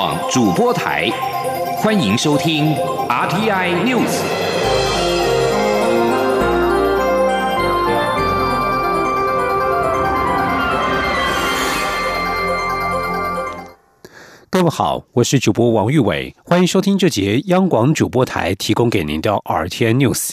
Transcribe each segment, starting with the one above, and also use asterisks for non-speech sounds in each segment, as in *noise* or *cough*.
广主播台，欢迎收听 RTI News。各位好，我是主播王玉伟，欢迎收听这节央广主播台提供给您的 RTI News。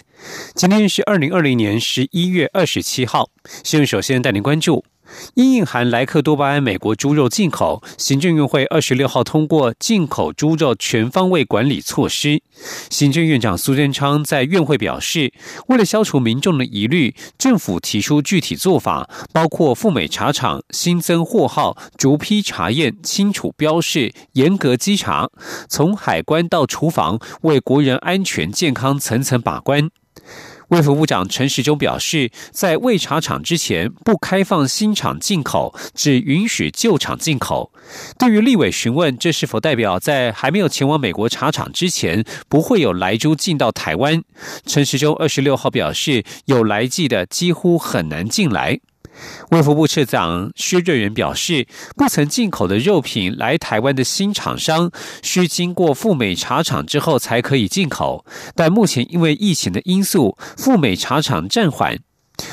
今天是二零二零年十一月二十七号，新闻首先带您关注。因印含莱克多巴胺美国猪肉进口，行政院会二十六号通过进口猪肉全方位管理措施。行政院长苏贞昌在院会表示，为了消除民众的疑虑，政府提出具体做法，包括赴美茶厂新增货号、逐批查验、清楚标示、严格稽查，从海关到厨房，为国人安全健康层层把关。卫福部长陈时中表示，在未查厂之前不开放新厂进口，只允许旧厂进口。对于立委询问这是否代表在还没有前往美国茶厂之前不会有来猪进到台湾，陈时中二十六号表示，有来记的几乎很难进来。卫福部次长薛瑞元表示，不曾进口的肉品来台湾的新厂商，需经过赴美茶厂之后才可以进口。但目前因为疫情的因素，赴美茶厂暂缓。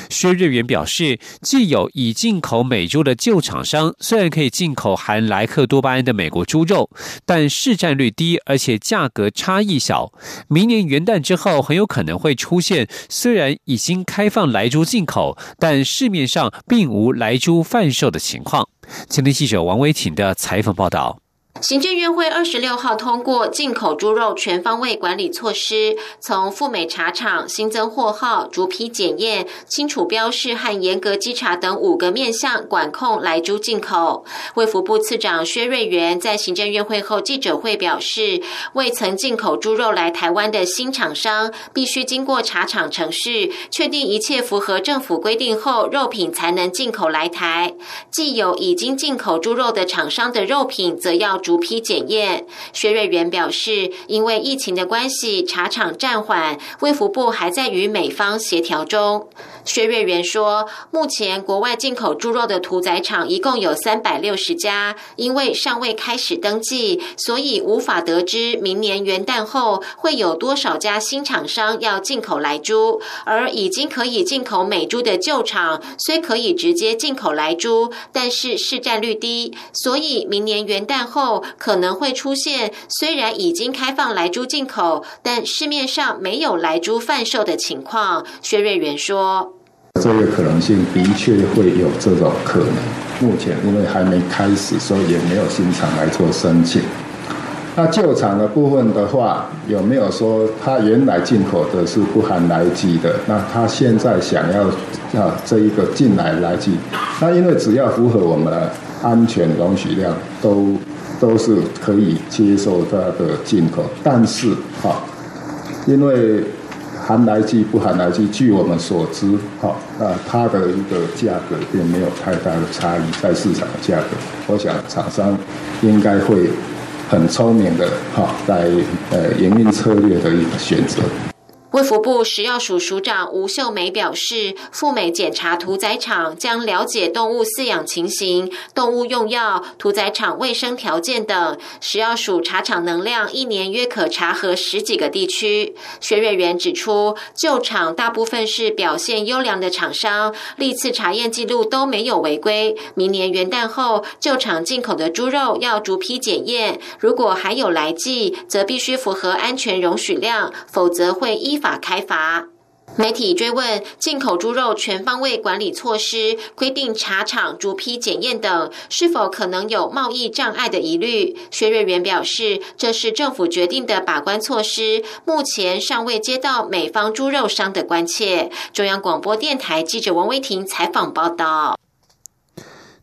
薛瑞元表示，既有已进口美猪的旧厂商，虽然可以进口含莱克多巴胺的美国猪肉，但市占率低，而且价格差异小。明年元旦之后，很有可能会出现虽然已经开放莱猪进口，但市面上并无莱猪贩售的情况。前天记者王维婷的采访报道。行政院会二十六号通过进口猪肉全方位管理措施，从赴美茶厂新增货号、逐批检验、清楚标示和严格稽查等五个面向管控来猪进口。卫福部次长薛瑞元在行政院会后记者会表示，未曾进口猪肉来台湾的新厂商，必须经过茶厂程序，确定一切符合政府规定后，肉品才能进口来台。既有已经进口猪肉的厂商的肉品，则要。逐批检验，薛瑞元表示，因为疫情的关系，茶厂暂缓，卫福部还在与美方协调中。薛瑞元说，目前国外进口猪肉的屠宰场一共有三百六十家，因为尚未开始登记，所以无法得知明年元旦后会有多少家新厂商要进口来猪。而已经可以进口美猪的旧厂，虽可以直接进口来猪，但是市占率低，所以明年元旦后。可能会出现，虽然已经开放来猪进口，但市面上没有来猪贩售的情况。薛瑞元说：“这个可能性的确会有这种可能。目前因为还没开始，所以也没有新厂来做申请。那旧厂的部分的话，有没有说他原来进口的是不含来基的？那他现在想要啊这一个进来来基，那因为只要符合我们的安全容许量都。”都是可以接受它的进口，但是哈，因为含来剂不含来剂，据我们所知，哈，那它的一个价格并没有太大的差异，在市场的价格，我想厂商应该会很聪明的哈，在呃营运策略的一个选择。卫福部食药署署长吴秀梅表示，赴美检查屠宰场将了解动物饲养情形、动物用药、屠宰场卫生条件等。食药署查厂能量一年约可查核十几个地区。薛瑞元指出，旧厂大部分是表现优良的厂商，历次查验记录都没有违规。明年元旦后，旧厂进口的猪肉要逐批检验，如果还有来记，则必须符合安全容许量，否则会依。法法开罚。媒体追问进口猪肉全方位管理措施规定茶厂逐批检验等是否可能有贸易障碍的疑虑，薛瑞元表示，这是政府决定的把关措施，目前尚未接到美方猪肉商的关切。中央广播电台记者王威婷采访报道。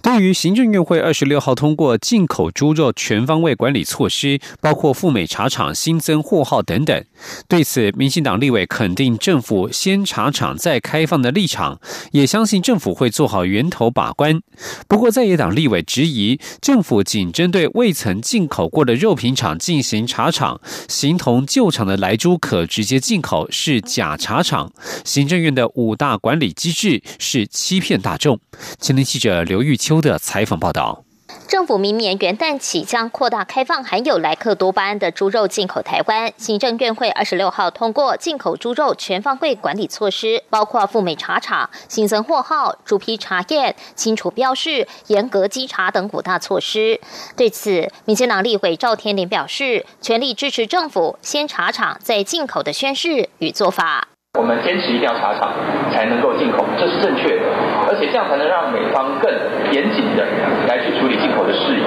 对于行政院会二十六号通过进口猪肉全方位管理措施，包括赴美茶厂新增货号等等，对此，民进党立委肯定政府先查厂再开放的立场，也相信政府会做好源头把关。不过，在野党立委质疑，政府仅针对未曾进口过的肉品厂进行查厂，形同旧厂的来猪可直接进口是假查厂，行政院的五大管理机制是欺骗大众。前天记者刘玉秋。的采访报道。政府明年元旦起将扩大开放含有莱克多巴胺的猪肉进口台湾。行政院会二十六号通过进口猪肉全方位管理措施，包括赴美茶厂、新增货号、猪批查验、清除标示、严格稽查等五大措施。对此，民进党立委赵天麟表示，全力支持政府先查厂再进口的宣誓与做法。我们坚持一定要查厂才能够进口，这是正确的，而且这样才能让美方更严谨的来去处理进口的事宜。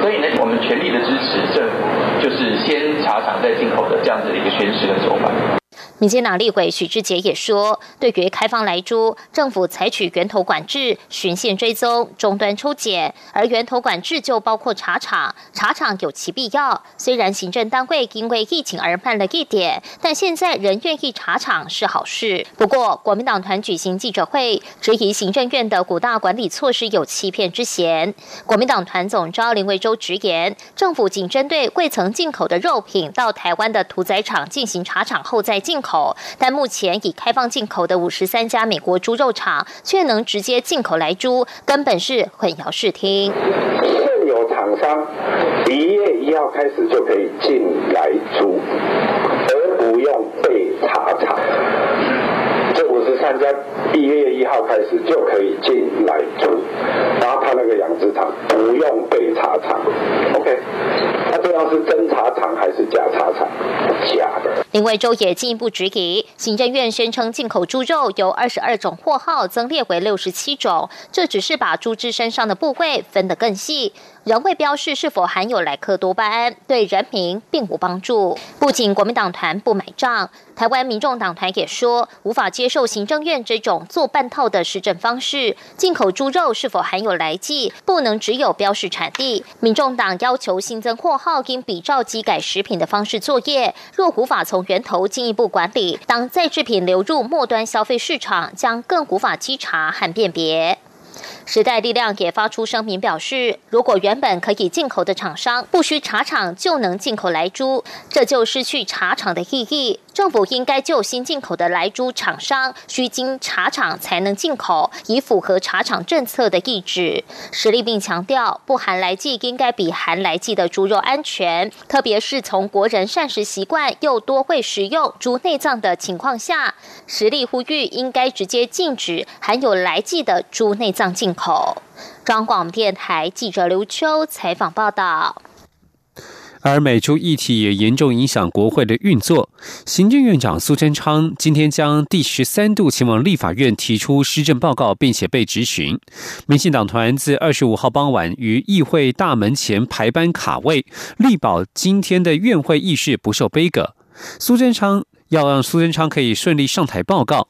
所以呢，我们全力的支持政府，就是先查厂再进口的这样子的一个宣誓跟做法。民进党立委许志杰也说，对于开放来猪，政府采取源头管制、循线追踪、终端抽检，而源头管制就包括查厂，查厂有其必要。虽然行政单位因为疫情而慢了一点，但现在仍愿意查厂是好事。不过，国民党团举行记者会，质疑行政院的五大管理措施有欺骗之嫌。国民党团总召林维洲直言，政府仅针对未曾进口的肉品到台湾的屠宰场进行查厂后再进口。但目前已开放进口的五十三家美国猪肉厂，却能直接进口来猪，根本是混淆视听。现有厂商一月一号开始就可以进来猪，而不用被查厂。这五十三家一月一号开始就可以进来猪，然后他那个养殖场不用被查厂。OK，那这样是真查厂还是假查厂？假。林维洲也进一步质疑，行政院宣称进口猪肉由二十二种货号增列为六十七种，这只是把猪只身上的部位分得更细。仍未标示是否含有莱克多巴胺，对人民并无帮助。不仅国民党团不买账，台湾民众党团也说无法接受行政院这种做半套的施政方式。进口猪肉是否含有来剂，不能只有标示产地。民众党要求新增货号，应比照机改食品的方式作业。若无法从源头进一步管理，当再制品流入末端消费市场，将更无法稽查和辨别。时代力量也发出声明表示，如果原本可以进口的厂商不需茶厂就能进口来猪，这就失去茶厂的意义。政府应该就新进口的来猪厂商需经茶厂才能进口，以符合茶厂政策的意志。实力并强调，不含来剂应该比含来剂的猪肉安全，特别是从国人膳食习惯又多会食用猪内脏的情况下，实力呼吁应该直接禁止含有来剂的猪内脏进口。中广电台记者刘秋采访报道。而美猪议题也严重影响国会的运作。行政院长苏贞昌今天将第十三度前往立法院提出施政报告，并且被质询。民进党团自二十五号傍晚于议会大门前排班卡位，力保今天的院会议事不受杯葛。苏贞昌。要让苏贞昌可以顺利上台报告。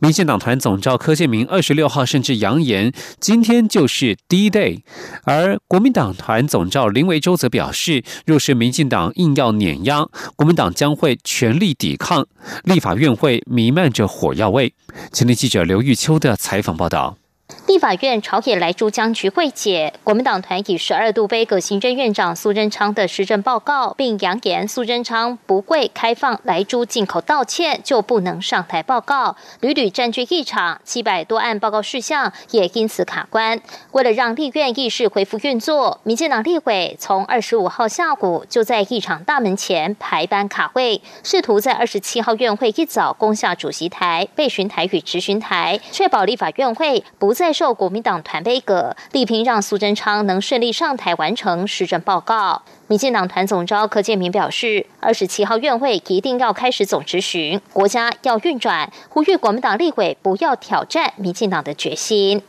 民进党团总召柯建明二十六号甚至扬言，今天就是第一 Day。而国民党团总召林维洲则表示，若是民进党硬要碾压，国民党将会全力抵抗。立法院会弥漫着火药味。前天记者刘玉秋的采访报道。立法院朝野来珠江局会解，国民党团以十二度杯葛行政院长苏贞昌的施政报告，并扬言苏贞昌不会开放来珠进口道歉，就不能上台报告，屡屡占据议场，七百多案报告事项也因此卡关。为了让立院议事恢复运作，民进党立委从二十五号下午就在议场大门前排班卡位，试图在二十七号院会一早攻下主席台、备询台与执询台，确保立法院会不。再受国民党团杯葛，力拼让苏贞昌能顺利上台完成施政报告。民进党团总召柯建明表示，二十七号院会一定要开始总执行，国家要运转，呼吁国民党立委不要挑战民进党的决心。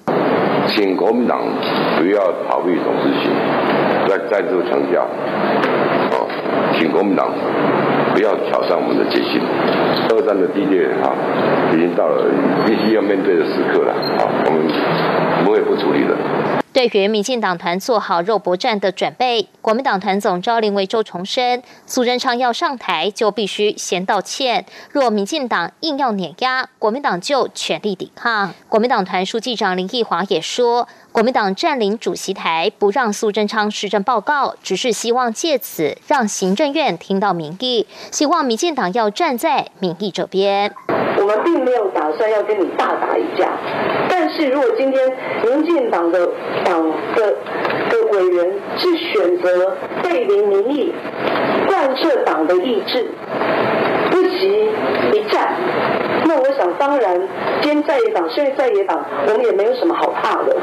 请国民党不要逃避总执行，再再度强调，哦，请国民党。不要挑战我们的决心。二战的地点啊，已经到了必须要面对的时刻了啊，我们不会不处理的。对于民进党团做好肉搏战的准备，国民党团总召林维洲重申，苏贞昌要上台就必须先道歉。若民进党硬要碾压，国民党就全力抵抗。国民党团书记长林义华也说。国民党占领主席台，不让苏贞昌施政报告，只是希望借此让行政院听到民意，希望民进党要站在民意这边。我们并没有打算要跟你大打一架，但是如果今天民进党的党的。的委员是选择背离民意、贯彻党的意志，不惜一战。那我想，当然，今天在野党，现在在野党，我们也没有什么好怕的，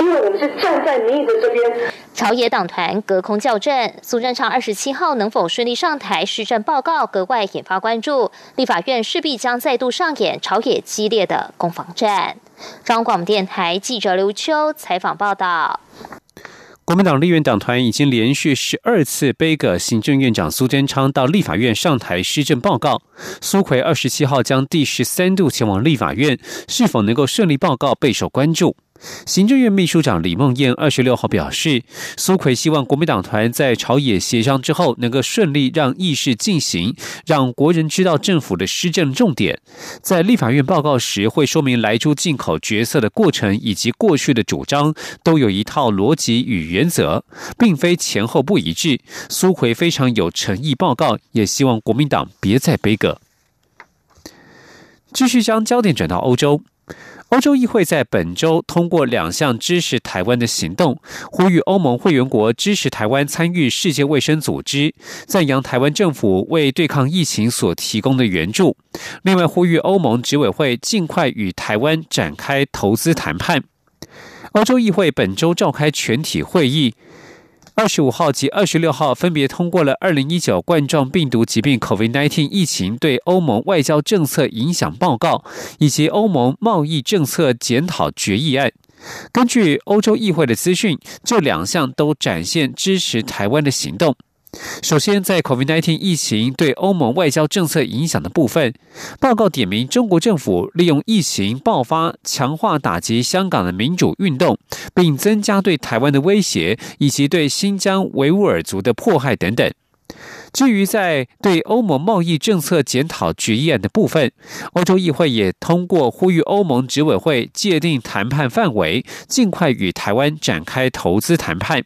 因为我们是站在民意的这边。朝野党团隔空较阵，苏贞昌二十七号能否顺利上台施政报告，格外引发关注。立法院势必将再度上演朝野激烈的攻防战。中广电台记者刘秋采访报道。国民党立院党团已经连续十二次背个行政院长苏贞昌到立法院上台施政报告。苏奎二十七号将第十三度前往立法院，是否能够顺利报告备受关注。行政院秘书长李梦燕二十六号表示，苏奎希望国民党团在朝野协商之后，能够顺利让议事进行，让国人知道政府的施政重点。在立法院报告时，会说明来猪进口决策的过程以及过去的主张，都有一套逻辑与原则，并非前后不一致。苏奎非常有诚意报告，也希望国民党别再背个。继续将焦点转到欧洲。欧洲议会在本周通过两项支持台湾的行动，呼吁欧盟会员国支持台湾参与世界卫生组织，赞扬台湾政府为对抗疫情所提供的援助。另外，呼吁欧盟执委会尽快与台湾展开投资谈判。欧洲议会本周召开全体会议。二十五号及二十六号分别通过了二零一九冠状病毒疾病 （COVID-19） 疫情对欧盟外交政策影响报告，以及欧盟贸易政策检讨决议案。根据欧洲议会的资讯，这两项都展现支持台湾的行动。首先，在 COVID-19 疫情对欧盟外交政策影响的部分，报告点名中国政府利用疫情爆发，强化打击香港的民主运动，并增加对台湾的威胁，以及对新疆维吾尔族的迫害等等。至于在对欧盟贸易政策检讨决议案的部分，欧洲议会也通过呼吁欧盟执委会界定谈判范围，尽快与台湾展开投资谈判。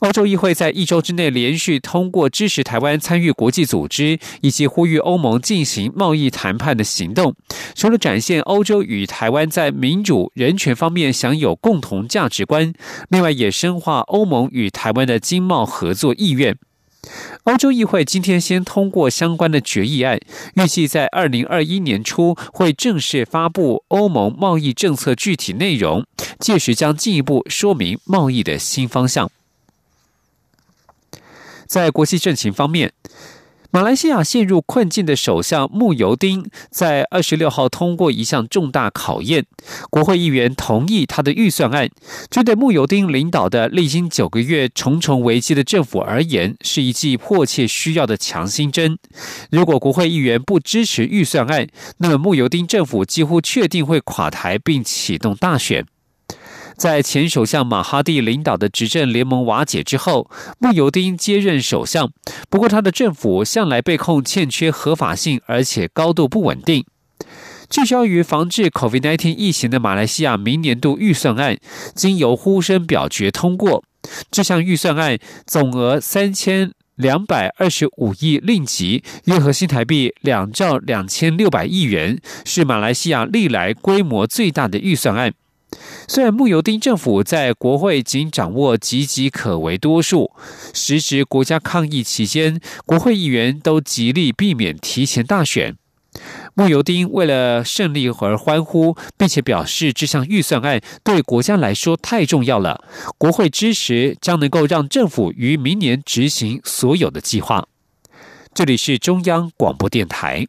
欧洲议会在一周之内连续通过支持台湾参与国际组织以及呼吁欧盟进行贸易谈判的行动，除了展现欧洲与台湾在民主人权方面享有共同价值观，另外也深化欧盟与台湾的经贸合作意愿。欧洲议会今天先通过相关的决议案，预计在二零二一年初会正式发布欧盟贸易政策具体内容，届时将进一步说明贸易的新方向。在国际政情方面，马来西亚陷入困境的首相穆尤丁在二十六号通过一项重大考验，国会议员同意他的预算案，这对穆尤丁领导的历经九个月重重危机的政府而言，是一剂迫切需要的强心针。如果国会议员不支持预算案，那么穆尤丁政府几乎确定会垮台并启动大选。在前首相马哈蒂领导的执政联盟瓦解之后，穆尤丁接任首相。不过，他的政府向来被控欠缺合法性，而且高度不稳定。聚焦于防治 COVID-19 疫情的马来西亚明年度预算案，经由呼声表决通过。这项预算案总额三千两百二十五亿令吉，约合新台币两兆两千六百亿元，是马来西亚历来规模最大的预算案。虽然穆尤丁政府在国会仅掌握岌岌可危多数，时值国家抗疫期间，国会议员都极力避免提前大选。穆尤丁为了胜利而欢呼，并且表示这项预算案对国家来说太重要了，国会支持将能够让政府于明年执行所有的计划。这里是中央广播电台。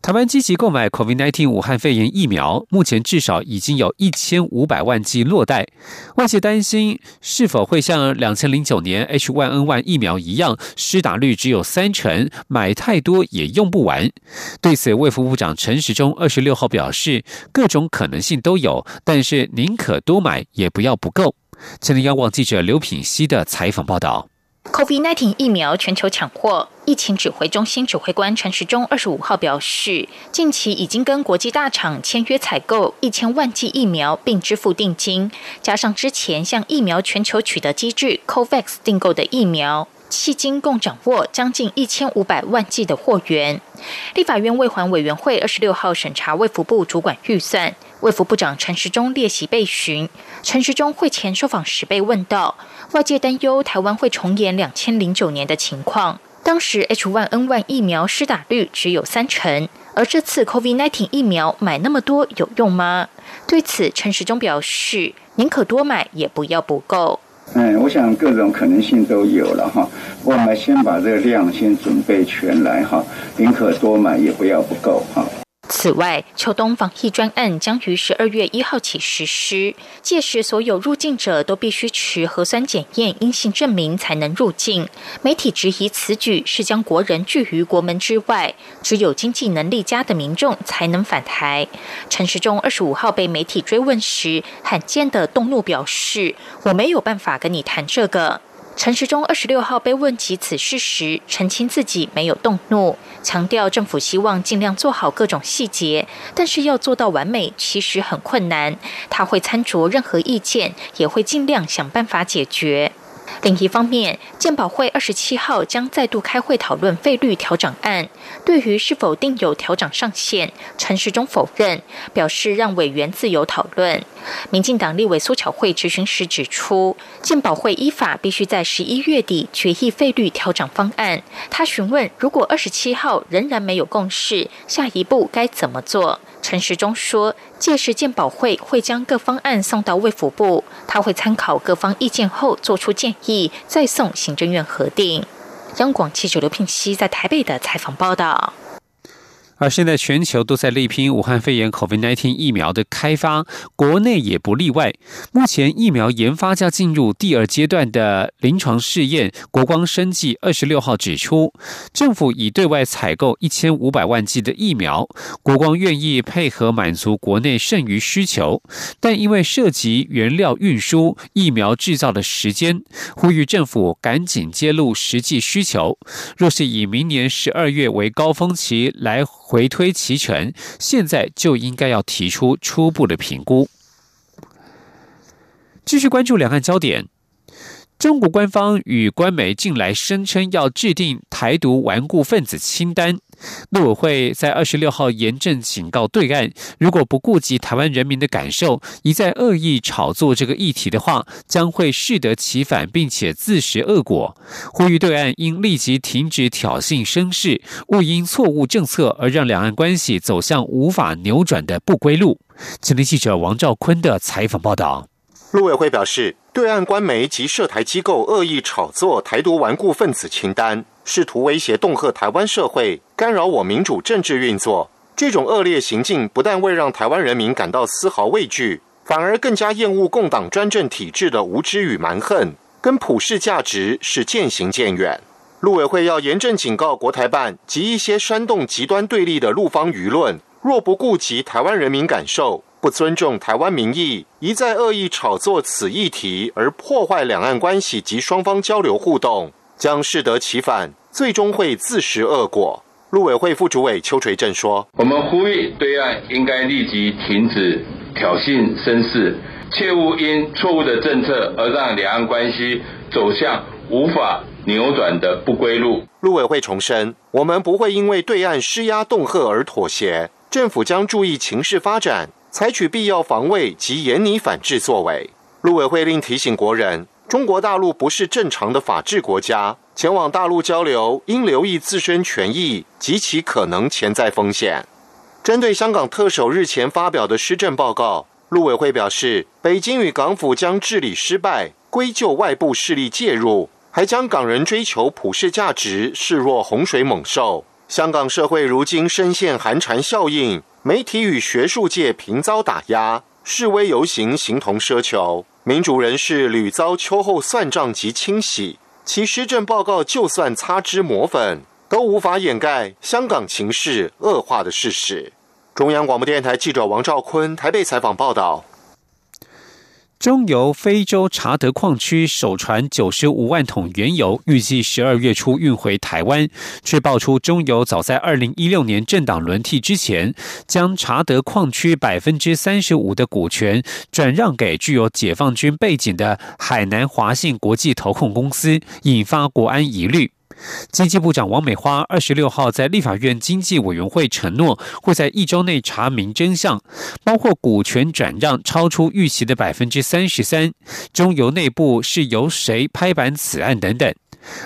台湾积极购买 COVID-19 武汉肺炎疫苗，目前至少已经有一千五百万剂落袋。外界担心是否会像两千零九年 H1N1 疫苗一样，施打率只有三成，买太多也用不完。对此，卫福部长陈时中二十六号表示，各种可能性都有，但是宁可多买，也不要不够。今天央广记者刘品希的采访报道。COVID-19 疫苗全球抢货，疫情指挥中心指挥官陈时中二十五号表示，近期已经跟国际大厂签约采购一千万剂疫苗，并支付定金，加上之前向疫苗全球取得机制 COVAX 订购的疫苗，迄今共掌握将近一千五百万剂的货源。立法院卫环委员会二十六号审查卫福部主管预算。卫福部长陈时中列席被询，陈时中会前受访时被问到，外界担忧台湾会重演两千零九年的情况，当时 H1N1 疫苗施打率只有三成，而这次 COVID-19 疫苗买那么多有用吗？对此，陈时中表示，宁可多买也不要不够。嗯，我想各种可能性都有了哈，我们先把这个量先准备全来哈，宁可多买也不要不够哈。此外，秋冬防疫专案将于十二月一号起实施，届时所有入境者都必须持核酸检验阴性证明才能入境。媒体质疑此举是将国人拒于国门之外，只有经济能力佳的民众才能返台。陈时中二十五号被媒体追问时，罕见的动怒表示：“我没有办法跟你谈这个。”陈时中二十六号被问及此事时，澄清自己没有动怒，强调政府希望尽量做好各种细节，但是要做到完美其实很困难。他会参酌任何意见，也会尽量想办法解决。另一方面，健保会二十七号将再度开会讨论费率调整案。对于是否定有调整上限，陈时中否认，表示让委员自由讨论。民进党立委苏巧慧质询时指出，健保会依法必须在十一月底决议费率调整方案。他询问，如果二十七号仍然没有共识，下一步该怎么做？陈时中说，届时鉴宝会会将各方案送到卫福部，他会参考各方意见后做出建议，再送行政院核定。央广记者刘聘熙在台北的采访报道。而现在全球都在力拼武汉肺炎 COVID-19 疫苗的开发，国内也不例外。目前疫苗研发将进入第二阶段的临床试验。国光生技二十六号指出，政府已对外采购一千五百万剂的疫苗，国光愿意配合满足国内剩余需求，但因为涉及原料运输、疫苗制造的时间，呼吁政府赶紧揭露实际需求。若是以明年十二月为高峰期来。回推齐全，现在就应该要提出初步的评估。继续关注两岸焦点。中国官方与官媒近来声称要制定台独顽固分子清单。陆委会在二十六号严正警告对岸，如果不顾及台湾人民的感受，一再恶意炒作这个议题的话，将会适得其反，并且自食恶果。呼吁对岸应立即停止挑衅声势，勿因错误政策而让两岸关系走向无法扭转的不归路。今天记者王兆坤的采访报道。陆委会表示。对岸官媒及涉台机构恶意炒作台独顽固分子清单，试图威胁恫吓台湾社会，干扰我民主政治运作。这种恶劣行径不但未让台湾人民感到丝毫畏惧，反而更加厌恶共党专政体制的无知与蛮横，跟普世价值是渐行渐远。陆委会要严正警告国台办及一些煽动极端对立的陆方舆论，若不顾及台湾人民感受。不尊重台湾民意，一再恶意炒作此议题，而破坏两岸关系及双方交流互动，将适得其反，最终会自食恶果。陆委会副主委邱垂正说：“我们呼吁对岸应该立即停止挑衅声势，切勿因错误的政策而让两岸关系走向无法扭转的不归路。”陆委会重申：“我们不会因为对岸施压恫吓而妥协，政府将注意情势发展。”采取必要防卫及严拟反制作为。陆委会另提醒国人，中国大陆不是正常的法治国家，前往大陆交流应留意自身权益及其可能潜在风险。针对香港特首日前发表的施政报告，陆委会表示，北京与港府将治理失败归咎外部势力介入，还将港人追求普世价值视若洪水猛兽。香港社会如今深陷寒蝉效应，媒体与学术界频遭打压，示威游行形同奢求，民主人士屡遭秋后算账及清洗。其施政报告就算擦脂抹粉，都无法掩盖香港情势恶化的事实。中央广播电台记者王兆坤台北采访报道。中油非洲查德矿区首船九十五万桶原油，预计十二月初运回台湾，却爆出中油早在二零一六年政党轮替之前，将查德矿区百分之三十五的股权转让给具有解放军背景的海南华信国际投控公司，引发国安疑虑。经济部长王美花二十六号在立法院经济委员会承诺，会在一周内查明真相，包括股权转让超出预期的百分之三十三，中油内部是由谁拍板此案等等。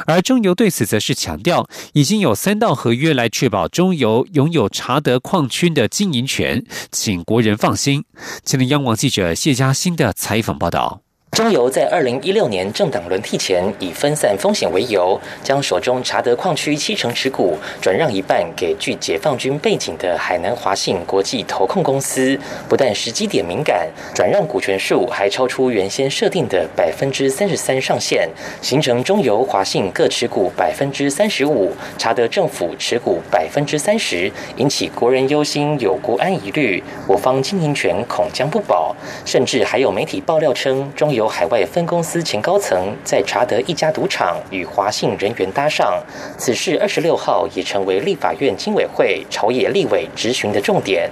而中油对此则是强调，已经有三道合约来确保中油拥有查德矿区的经营权，请国人放心。前天央广记者谢嘉欣的采访报道。中油在二零一六年政党轮替前，以分散风险为由，将手中查德矿区七成持股转让一半给具解放军背景的海南华信国际投控公司。不但时机点敏感，转让股权数还超出原先设定的百分之三十三上限，形成中油、华信各持股百分之三十五，查德政府持股百分之三十，引起国人忧心有国安疑虑，我方经营权恐将不保。甚至还有媒体爆料称，中油。海外分公司前高层在查德一家赌场与华信人员搭上，此事二十六号也成为立法院经委会朝野立委质询的重点。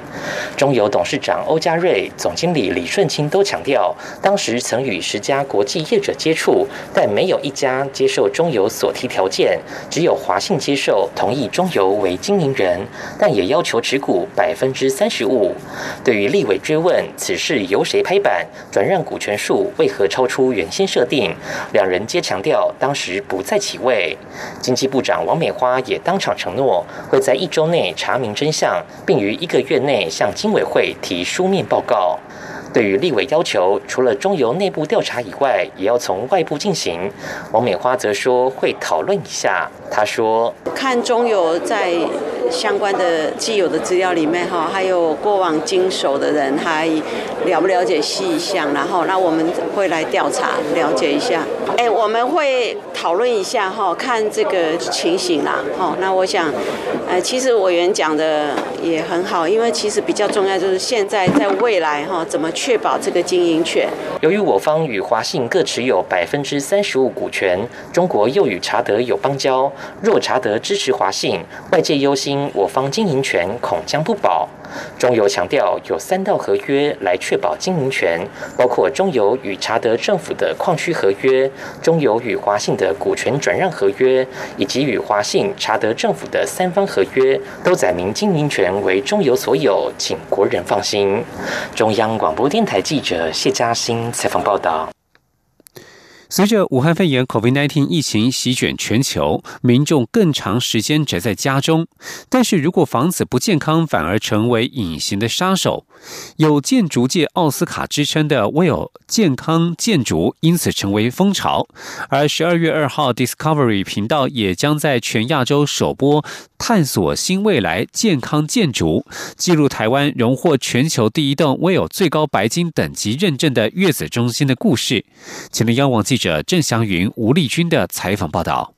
中油董事长欧家瑞、总经理李顺清都强调，当时曾与十家国际业者接触，但没有一家接受中油所提条件，只有华信接受同意中油为经营人，但也要求持股百分之三十五。对于立委追问此事由谁拍板，转让股权数为何？和超出原先设定，两人皆强调当时不在其位。经济部长王美花也当场承诺，会在一周内查明真相，并于一个月内向经委会提书面报告。对于立委要求，除了中油内部调查以外，也要从外部进行，王美花则说会讨论一下。他说：“看中油在。”相关的既有的资料里面哈，还有过往经手的人还了不了解细项，然后那我们会来调查了解一下。哎，我们会讨论一下哈，看这个情形啦。哈，那我想，呃，其实委员讲的也很好，因为其实比较重要就是现在在未来哈，怎么确保这个经营权。由于我方与华信各持有百分之三十五股权，中国又与查德有邦交，若查德支持华信，外界忧心。我方经营权恐将不保。中油强调有三道合约来确保经营权，包括中油与查德政府的矿区合约、中油与华信的股权转让合约，以及与华信、查德政府的三方合约，都载明经营权为中油所有，请国人放心。中央广播电台记者谢嘉欣采访报道。随着武汉肺炎 （COVID-19） 疫情席卷全球，民众更长时间宅在家中。但是如果房子不健康，反而成为隐形的杀手。有建筑界奥斯卡之称的 Will 健康建筑，因此成为风潮。而十二月二号，Discovery 频道也将在全亚洲首播《探索新未来健康建筑》，记录台湾荣获全球第一栋 Will 最高白金等级认证的月子中心的故事。请听央广记者郑祥云、吴丽君的采访报道。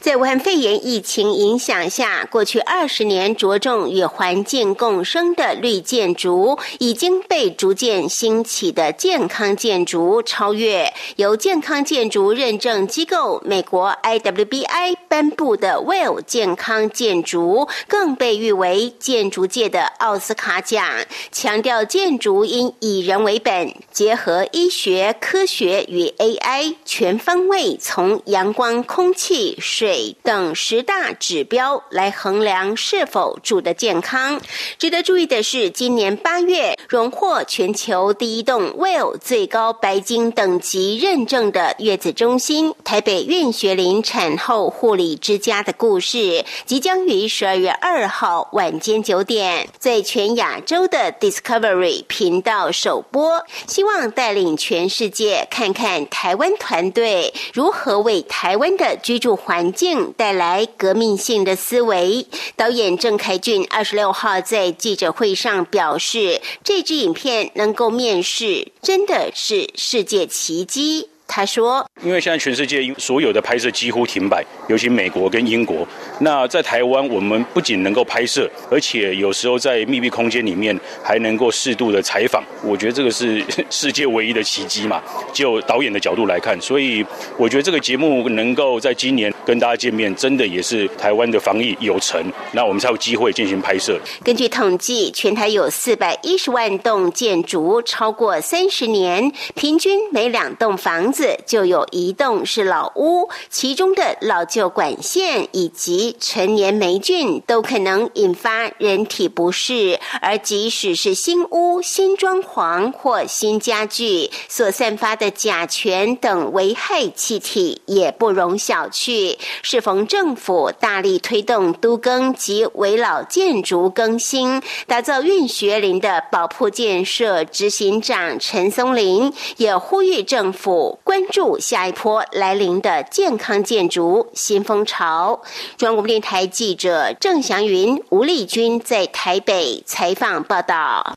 在武汉肺炎疫情影响下，过去二十年着重与环境共生的绿建筑，已经被逐渐兴起的健康建筑超越。由健康建筑认证机构美国 IWBI。颁布的 Well 健康建筑，更被誉为建筑界的奥斯卡奖，强调建筑应以人为本，结合医学、科学与 AI，全方位从阳光、空气、水等十大指标来衡量是否住得健康。值得注意的是，今年八月荣获全球第一栋 Well 最高白金等级认证的月子中心——台北苑学林产后护理之家的故事，即将于十二月二号晚间九点在全亚洲的 Discovery 频道首播，希望带领全世界看看台湾团队如何为台湾的居住环境带来革命性的思维。导演郑凯俊二十六号在记者会上表示，这支影片能够面世，真的是世界奇迹。他说：“因为现在全世界所有的拍摄几乎停摆，尤其美国跟英国。那在台湾，我们不仅能够拍摄，而且有时候在密闭空间里面还能够适度的采访。我觉得这个是 *laughs* 世界唯一的奇迹嘛。就导演的角度来看，所以我觉得这个节目能够在今年跟大家见面，真的也是台湾的防疫有成，那我们才有机会进行拍摄。根据统计，全台有四百一十万栋建筑，超过三十年，平均每两栋房子。”就有一栋是老屋，其中的老旧管线以及陈年霉菌都可能引发人体不适，而即使是新屋、新装潢或新家具所散发的甲醛等危害气体也不容小觑。适逢政府大力推动都更及围老建筑更新，打造运学林的保铺建设，执行长陈松林也呼吁政府。关注下一波来临的健康建筑新风潮。中央电台记者郑祥云、吴丽君在台北采访报道。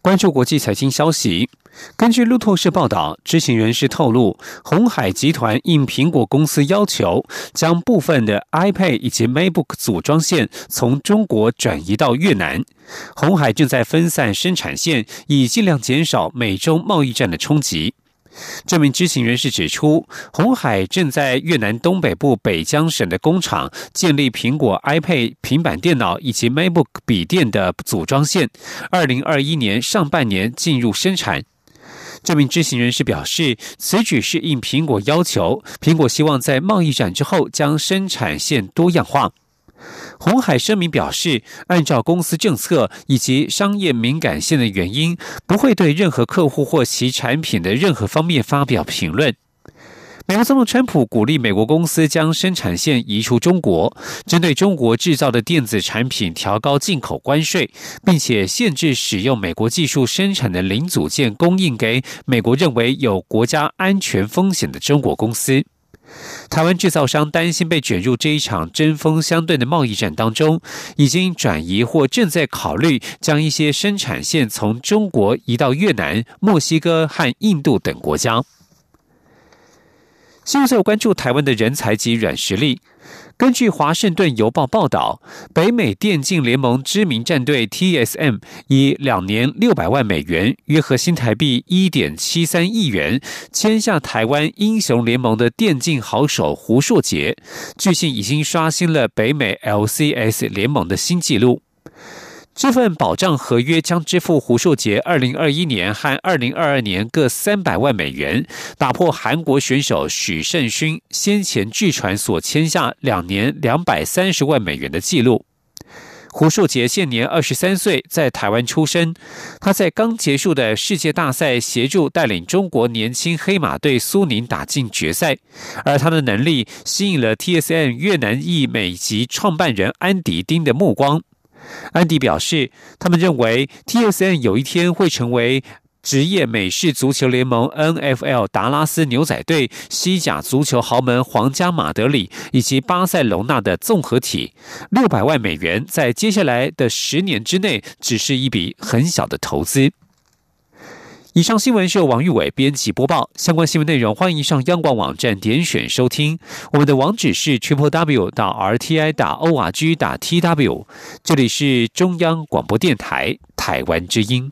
关注国际财经消息。根据路透社报道，知情人士透露，红海集团应苹果公司要求，将部分的 iPad 以及 MacBook 组装线从中国转移到越南。红海正在分散生产线，以尽量减少美中贸易战的冲击。这名知情人士指出，红海正在越南东北部北江省的工厂建立苹果 iPad 平板电脑以及 MacBook 笔电的组装线，二零二一年上半年进入生产。这名知情人士表示，此举是应苹果要求，苹果希望在贸易战之后将生产线多样化。红海声明表示，按照公司政策以及商业敏感性的原因，不会对任何客户或其产品的任何方面发表评论。美国总统川普鼓励美国公司将生产线移出中国，针对中国制造的电子产品调高进口关税，并且限制使用美国技术生产的零组件供应给美国认为有国家安全风险的中国公司。台湾制造商担心被卷入这一场针锋相对的贸易战当中，已经转移或正在考虑将一些生产线从中国移到越南、墨西哥和印度等国家。现在关注台湾的人才及软实力。根据《华盛顿邮报》报道，北美电竞联盟知名战队 TSM 以两年六百万美元（约合新台币一点七三亿元）签下台湾英雄联盟的电竞好手胡硕杰，据信已经刷新了北美 LCS 联盟的新纪录。这份保障合约将支付胡硕杰二零二一年和二零二二年各三百万美元，打破韩国选手许胜勋先前据传所签下两年两百三十万美元的记录。胡硕杰现年二十三岁，在台湾出生。他在刚结束的世界大赛协助带领中国年轻黑马队苏宁打进决赛，而他的能力吸引了 TSN 越南裔美籍创办人安迪丁的目光。安迪表示，他们认为 TSN 有一天会成为职业美式足球联盟 NFL 达拉斯牛仔队、西甲足球豪门皇家马德里以及巴塞隆纳的综合体。六百万美元在接下来的十年之内，只是一笔很小的投资。以上新闻是由王玉伟编辑播报。相关新闻内容，欢迎上央广网站点选收听。我们的网址是 triple w 到 r t i 打 o r g 打 t w。这里是中央广播电台台湾之音。